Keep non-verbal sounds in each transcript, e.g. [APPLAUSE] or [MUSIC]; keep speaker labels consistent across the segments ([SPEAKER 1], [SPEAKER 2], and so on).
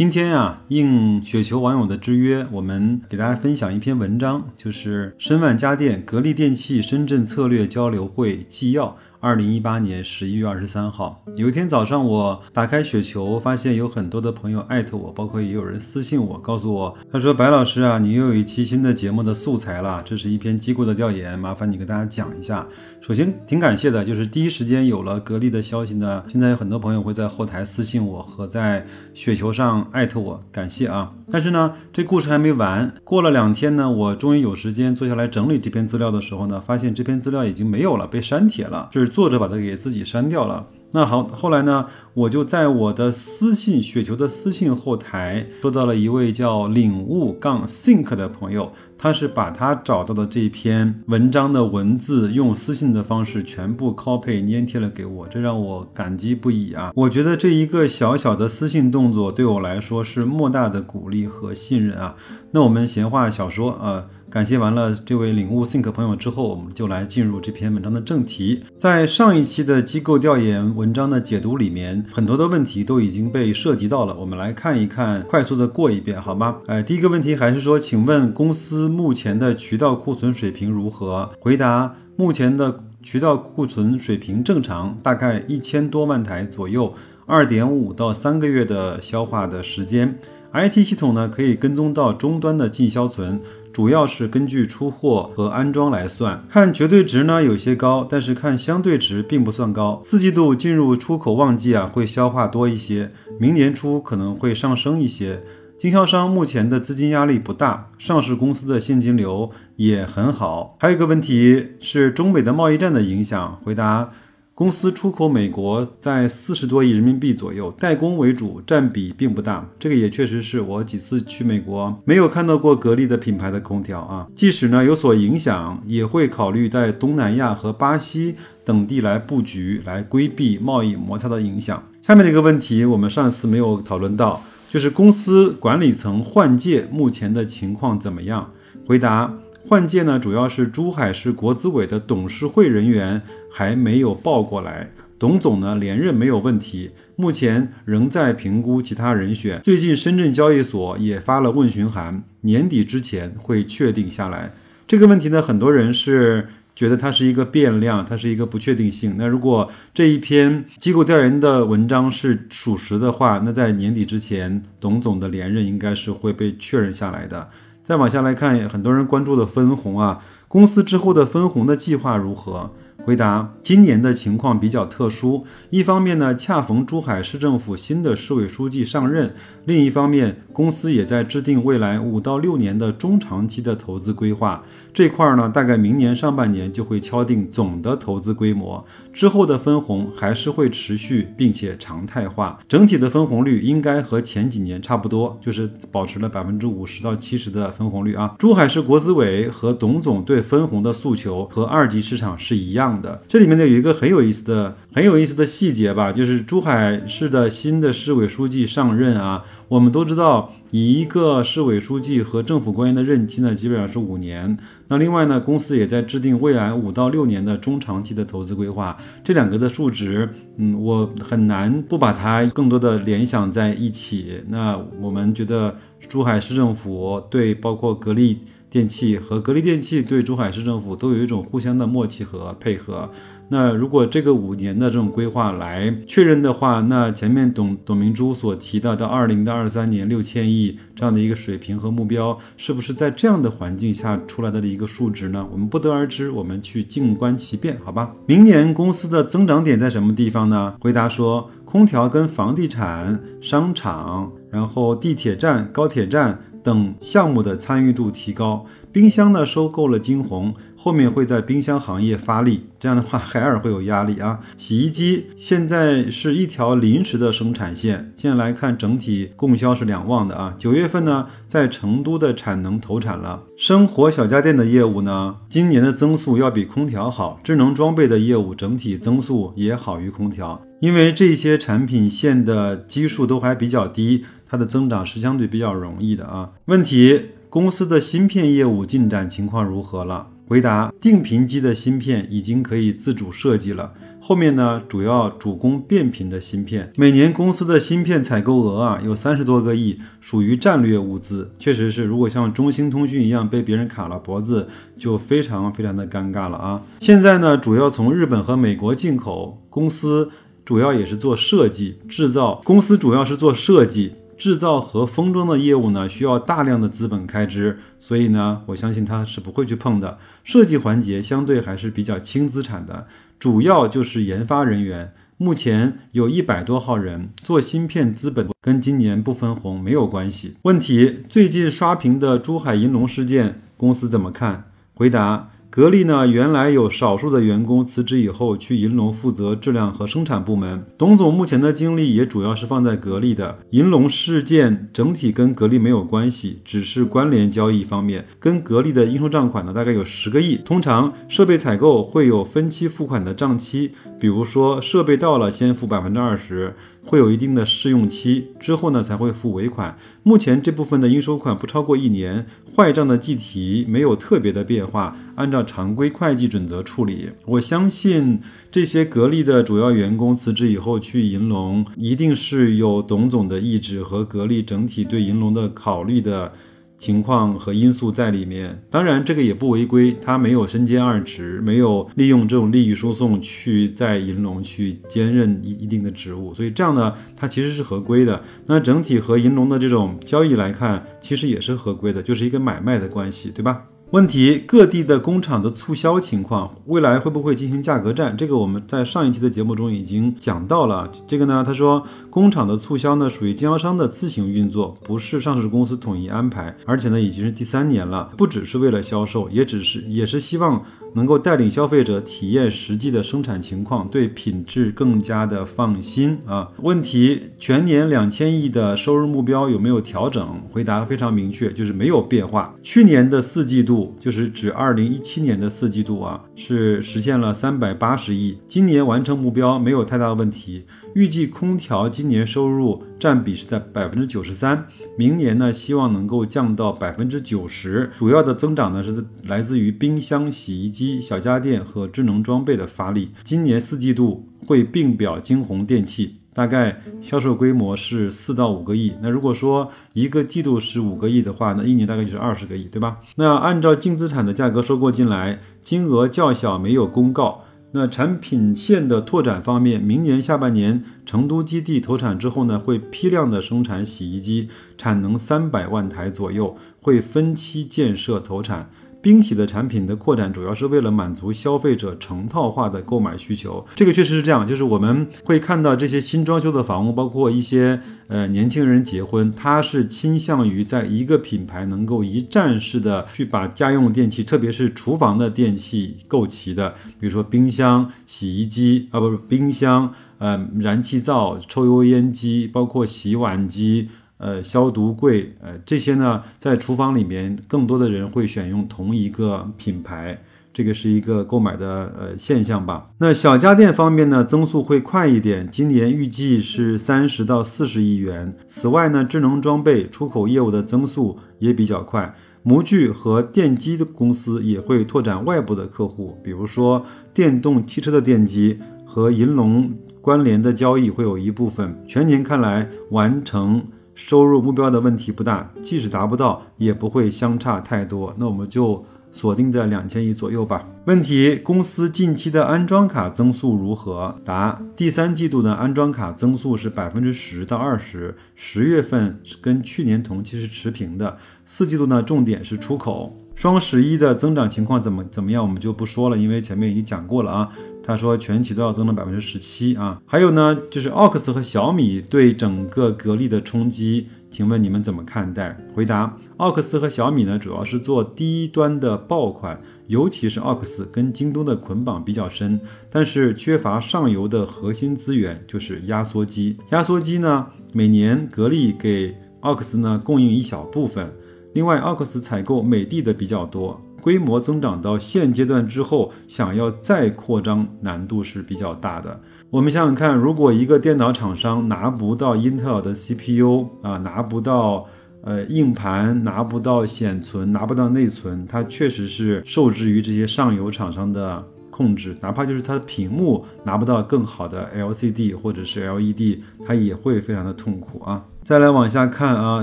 [SPEAKER 1] 今天呀，应雪球网友的之约，我们给大家分享一篇文章，就是申万家电格力电器深圳策略交流会纪要。二零一八年十一月二十三号，有一天早上，我打开雪球，发现有很多的朋友艾特我，包括也有人私信我，告诉我，他说：“白老师啊，你又有一期新的节目的素材了，这是一篇机构的调研，麻烦你跟大家讲一下。”首先挺感谢的，就是第一时间有了格力的消息呢，现在有很多朋友会在后台私信我和在雪球上艾特我，感谢啊。但是呢，这故事还没完，过了两天呢，我终于有时间坐下来整理这篇资料的时候呢，发现这篇资料已经没有了，被删帖了，就是。作者把它给自己删掉了。那好，后来呢，我就在我的私信雪球的私信后台收到了一位叫领悟杠 think 的朋友，他是把他找到的这篇文章的文字用私信的方式全部 copy 粘贴了给我，这让我感激不已啊！我觉得这一个小小的私信动作对我来说是莫大的鼓励和信任啊。那我们闲话少说啊。感谢完了这位领悟 think 朋友之后，我们就来进入这篇文章的正题。在上一期的机构调研文章的解读里面，很多的问题都已经被涉及到了。我们来看一看，快速的过一遍，好吗？哎，第一个问题还是说，请问公司目前的渠道库存水平如何？回答：目前的渠道库存水平正常，大概一千多万台左右，二点五到三个月的消化的时间。IT 系统呢，可以跟踪到终端的进销存。主要是根据出货和安装来算，看绝对值呢有些高，但是看相对值并不算高。四季度进入出口旺季啊，会消化多一些，明年初可能会上升一些。经销商目前的资金压力不大，上市公司的现金流也很好。还有一个问题是中美的贸易战的影响，回答。公司出口美国在四十多亿人民币左右，代工为主，占比并不大。这个也确实是我几次去美国没有看到过格力的品牌的空调啊。即使呢有所影响，也会考虑在东南亚和巴西等地来布局，来规避贸易摩擦的影响。下面这个问题，我们上次没有讨论到，就是公司管理层换届目前的情况怎么样？回答。换届呢，主要是珠海市国资委的董事会人员还没有报过来，董总呢连任没有问题，目前仍在评估其他人选。最近深圳交易所也发了问询函，年底之前会确定下来。这个问题呢，很多人是觉得它是一个变量，它是一个不确定性。那如果这一篇机构调研的文章是属实的话，那在年底之前，董总的连任应该是会被确认下来的。再往下来看，很多人关注的分红啊，公司之后的分红的计划如何？回答：今年的情况比较特殊，一方面呢，恰逢珠海市政府新的市委书记上任；另一方面，公司也在制定未来五到六年的中长期的投资规划。这块儿呢，大概明年上半年就会敲定总的投资规模，之后的分红还是会持续并且常态化。整体的分红率应该和前几年差不多，就是保持了百分之五十到七十的分红率啊。珠海市国资委和董总对分红的诉求和二级市场是一样。的这里面呢有一个很有意思的、很有意思的细节吧，就是珠海市的新的市委书记上任啊。我们都知道，一个市委书记和政府官员的任期呢，基本上是五年。那另外呢，公司也在制定未来五到六年的中长期的投资规划。这两个的数值，嗯，我很难不把它更多的联想在一起。那我们觉得，珠海市政府对包括格力。电器和格力电器对珠海市政府都有一种互相的默契和配合。那如果这个五年的这种规划来确认的话，那前面董董明珠所提到的二零到二三年六千亿这样的一个水平和目标，是不是在这样的环境下出来的一个数值呢？我们不得而知，我们去静观其变，好吧？明年公司的增长点在什么地方呢？回答说，空调跟房地产、商场，然后地铁站、高铁站。等项目的参与度提高。冰箱呢收购了金鸿，后面会在冰箱行业发力，这样的话 [LAUGHS] 海尔会有压力啊。洗衣机现在是一条临时的生产线，现在来看整体供销是两旺的啊。九月份呢，在成都的产能投产了。生活小家电的业务呢，今年的增速要比空调好。智能装备的业务整体增速也好于空调，因为这些产品线的基数都还比较低，它的增长是相对比较容易的啊。问题。公司的芯片业务进展情况如何了？回答：定频机的芯片已经可以自主设计了。后面呢，主要主攻变频的芯片。每年公司的芯片采购额啊，有三十多个亿，属于战略物资。确实是，如果像中兴通讯一样被别人卡了脖子，就非常非常的尴尬了啊。现在呢，主要从日本和美国进口。公司主要也是做设计制造。公司主要是做设计。制造和封装的业务呢，需要大量的资本开支，所以呢，我相信他是不会去碰的。设计环节相对还是比较轻资产的，主要就是研发人员，目前有一百多号人做芯片，资本跟今年不分红没有关系。问题：最近刷屏的珠海银隆事件，公司怎么看？回答。格力呢，原来有少数的员工辞职以后去银龙负责质量和生产部门。董总目前的精力也主要是放在格力的银龙事件，整体跟格力没有关系，只是关联交易方面，跟格力的应收账款呢大概有十个亿。通常设备采购会有分期付款的账期，比如说设备到了先付百分之二十。会有一定的试用期，之后呢才会付尾款。目前这部分的应收款不超过一年，坏账的计提没有特别的变化，按照常规会计准则处理。我相信这些格力的主要员工辞职以后去银龙，一定是有董总的意志和格力整体对银龙的考虑的。情况和因素在里面，当然这个也不违规，他没有身兼二职，没有利用这种利益输送去在银龙去兼任一一定的职务，所以这样呢，他其实是合规的。那整体和银龙的这种交易来看，其实也是合规的，就是一个买卖的关系，对吧？问题各地的工厂的促销情况，未来会不会进行价格战？这个我们在上一期的节目中已经讲到了。这个呢，他说工厂的促销呢属于经销商的自行运作，不是上市公司统一安排，而且呢已经是第三年了，不只是为了销售，也只是也是希望。能够带领消费者体验实际的生产情况，对品质更加的放心啊。问题：全年两千亿的收入目标有没有调整？回答非常明确，就是没有变化。去年的四季度，就是指二零一七年的四季度啊，是实现了三百八十亿。今年完成目标没有太大的问题。预计空调今年收入占比是在百分之九十三，明年呢希望能够降到百分之九十。主要的增长呢是来自于冰箱、洗衣机、机小家电和智能装备的发力。今年四季度会并表金鸿电器，大概销售规模是四到五个亿。那如果说一个季度是五个亿的话，那一年大概就是二十个亿，对吧？那按照净资产的价格收购进来，金额较小，没有公告。那产品线的拓展方面，明年下半年成都基地投产之后呢，会批量的生产洗衣机，产能三百万台左右，会分期建设投产。冰洗的产品的扩展主要是为了满足消费者成套化的购买需求，这个确实是这样。就是我们会看到这些新装修的房屋，包括一些呃年轻人结婚，他是倾向于在一个品牌能够一站式的去把家用电器，特别是厨房的电器购齐的，比如说冰箱、洗衣机啊，不是冰箱，呃，燃气灶、抽油烟机，包括洗碗机。呃，消毒柜，呃，这些呢，在厨房里面，更多的人会选用同一个品牌，这个是一个购买的呃现象吧。那小家电方面呢，增速会快一点，今年预计是三十到四十亿元。此外呢，智能装备出口业务的增速也比较快，模具和电机的公司也会拓展外部的客户，比如说电动汽车的电机和银龙关联的交易会有一部分。全年看来完成。收入目标的问题不大，即使达不到，也不会相差太多。那我们就锁定在两千亿左右吧。问题：公司近期的安装卡增速如何？答：第三季度的安装卡增速是百分之十到二十，十月份跟去年同期是持平的。四季度呢，重点是出口。双十一的增长情况怎么怎么样，我们就不说了，因为前面已经讲过了啊。他说全期都要增长百分之十七啊。还有呢，就是奥克斯和小米对整个格力的冲击，请问你们怎么看待？回答：奥克斯和小米呢，主要是做低端的爆款，尤其是奥克斯跟京东的捆绑比较深，但是缺乏上游的核心资源，就是压缩机。压缩机呢，每年格力给奥克斯呢供应一小部分，另外奥克斯采购美的的比较多。规模增长到现阶段之后，想要再扩张难度是比较大的。我们想想看，如果一个电脑厂商拿不到英特尔的 CPU 啊，拿不到呃硬盘，拿不到显存，拿不到内存，它确实是受制于这些上游厂商的控制。哪怕就是它的屏幕拿不到更好的 LCD 或者是 LED，它也会非常的痛苦啊。再来往下看啊，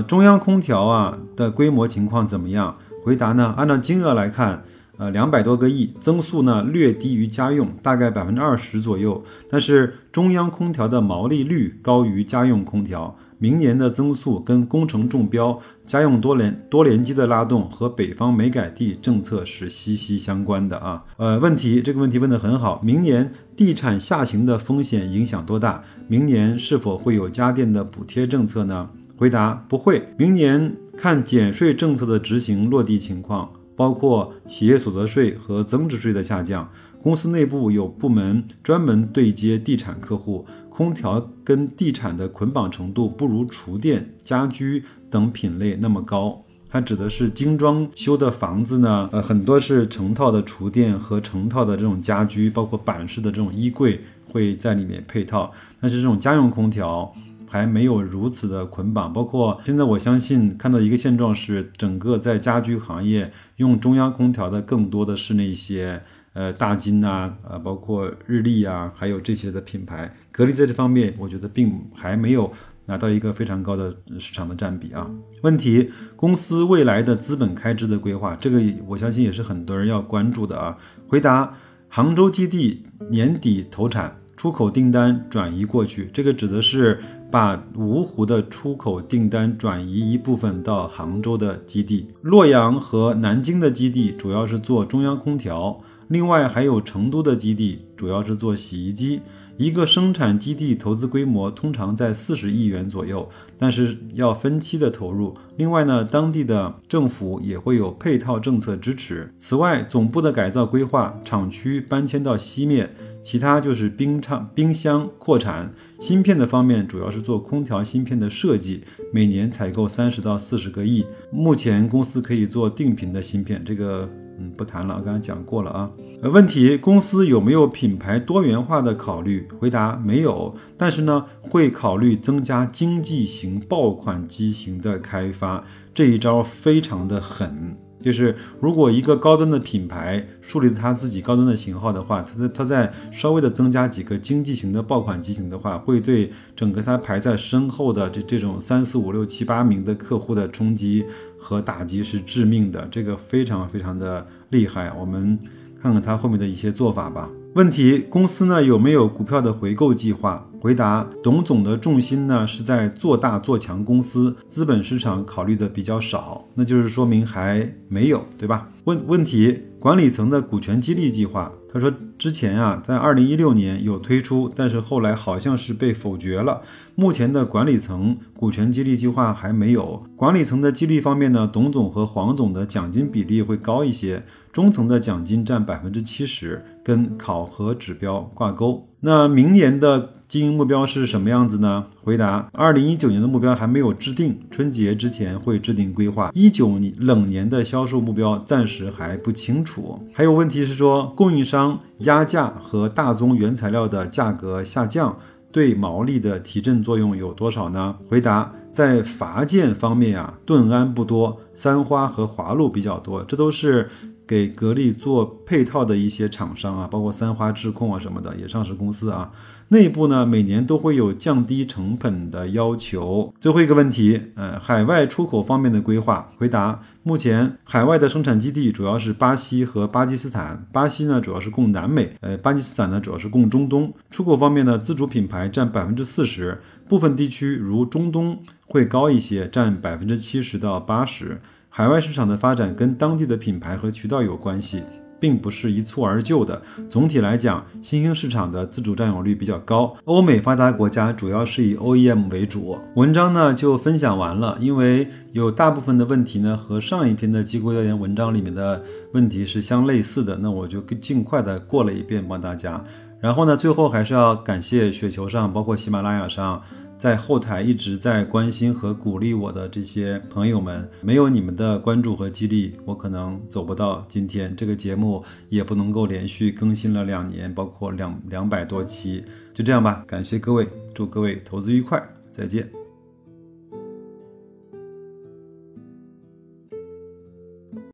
[SPEAKER 1] 中央空调啊的规模情况怎么样？回答呢？按照金额来看，呃，两百多个亿，增速呢略低于家用，大概百分之二十左右。但是中央空调的毛利率高于家用空调，明年的增速跟工程中标、家用多联多联机的拉动和北方煤改地政策是息息相关的啊。呃，问题这个问题问得很好，明年地产下行的风险影响多大？明年是否会有家电的补贴政策呢？回答不会，明年看减税政策的执行落地情况，包括企业所得税和增值税的下降。公司内部有部门专门对接地产客户，空调跟地产的捆绑程度不如厨电、家居等品类那么高。它指的是精装修的房子呢，呃，很多是成套的厨电和成套的这种家居，包括板式的这种衣柜会在里面配套。但是这种家用空调。还没有如此的捆绑，包括现在我相信看到一个现状是，整个在家居行业用中央空调的更多的是那些呃大金呐，呃包括日立啊，还有这些的品牌。格力在这方面，我觉得并还没有拿到一个非常高的市场的占比啊。问题，公司未来的资本开支的规划，这个我相信也是很多人要关注的啊。回答：杭州基地年底投产，出口订单转移过去，这个指的是。把芜湖的出口订单转移一部分到杭州的基地，洛阳和南京的基地主要是做中央空调，另外还有成都的基地主要是做洗衣机。一个生产基地投资规模通常在四十亿元左右，但是要分期的投入。另外呢，当地的政府也会有配套政策支持。此外，总部的改造规划，厂区搬迁到西面。其他就是冰厂、冰箱扩产，芯片的方面主要是做空调芯片的设计，每年采购三十到四十个亿。目前公司可以做定频的芯片，这个嗯不谈了，我刚才讲过了啊。呃，问题公司有没有品牌多元化的考虑？回答没有，但是呢会考虑增加经济型爆款机型的开发，这一招非常的狠。就是如果一个高端的品牌树立它自己高端的型号的话，它在它在稍微的增加几个经济型的爆款机型的话，会对整个它排在身后的这这种三四五六七八名的客户的冲击和打击是致命的，这个非常非常的厉害。我们看看它后面的一些做法吧。问题公司呢有没有股票的回购计划？回答：董总的重心呢是在做大做强公司，资本市场考虑的比较少，那就是说明还没有，对吧？问问题：管理层的股权激励计划。他说之前啊，在二零一六年有推出，但是后来好像是被否决了。目前的管理层股权激励计划还没有。管理层的激励方面呢，董总和黄总的奖金比例会高一些，中层的奖金占百分之七十，跟考核指标挂钩。那明年的经营目标是什么样子呢？回答：二零一九年的目标还没有制定，春节之前会制定规划。一九年冷年的销售目标暂时还不清楚。还有问题是说，供应商压价和大宗原材料的价格下降对毛利的提振作用有多少呢？回答：在伐件方面啊，盾安不多，三花和华路比较多，这都是。给格力做配套的一些厂商啊，包括三花智控啊什么的，也上市公司啊，内部呢每年都会有降低成本的要求。最后一个问题，呃，海外出口方面的规划，回答：目前海外的生产基地主要是巴西和巴基斯坦，巴西呢主要是供南美，呃，巴基斯坦呢主要是供中东。出口方面呢，自主品牌占百分之四十，部分地区如中东会高一些，占百分之七十到八十。海外市场的发展跟当地的品牌和渠道有关系，并不是一蹴而就的。总体来讲，新兴市场的自主占有率比较高，欧美发达国家主要是以 OEM 为主。文章呢就分享完了，因为有大部分的问题呢和上一篇的机构调研文章里面的问题是相类似的，那我就尽快的过了一遍帮大家。然后呢，最后还是要感谢雪球上，包括喜马拉雅上。在后台一直在关心和鼓励我的这些朋友们，没有你们的关注和激励，我可能走不到今天，这个节目也不能够连续更新了两年，包括两两百多期。就这样吧，感谢各位，祝各位投资愉快，再见。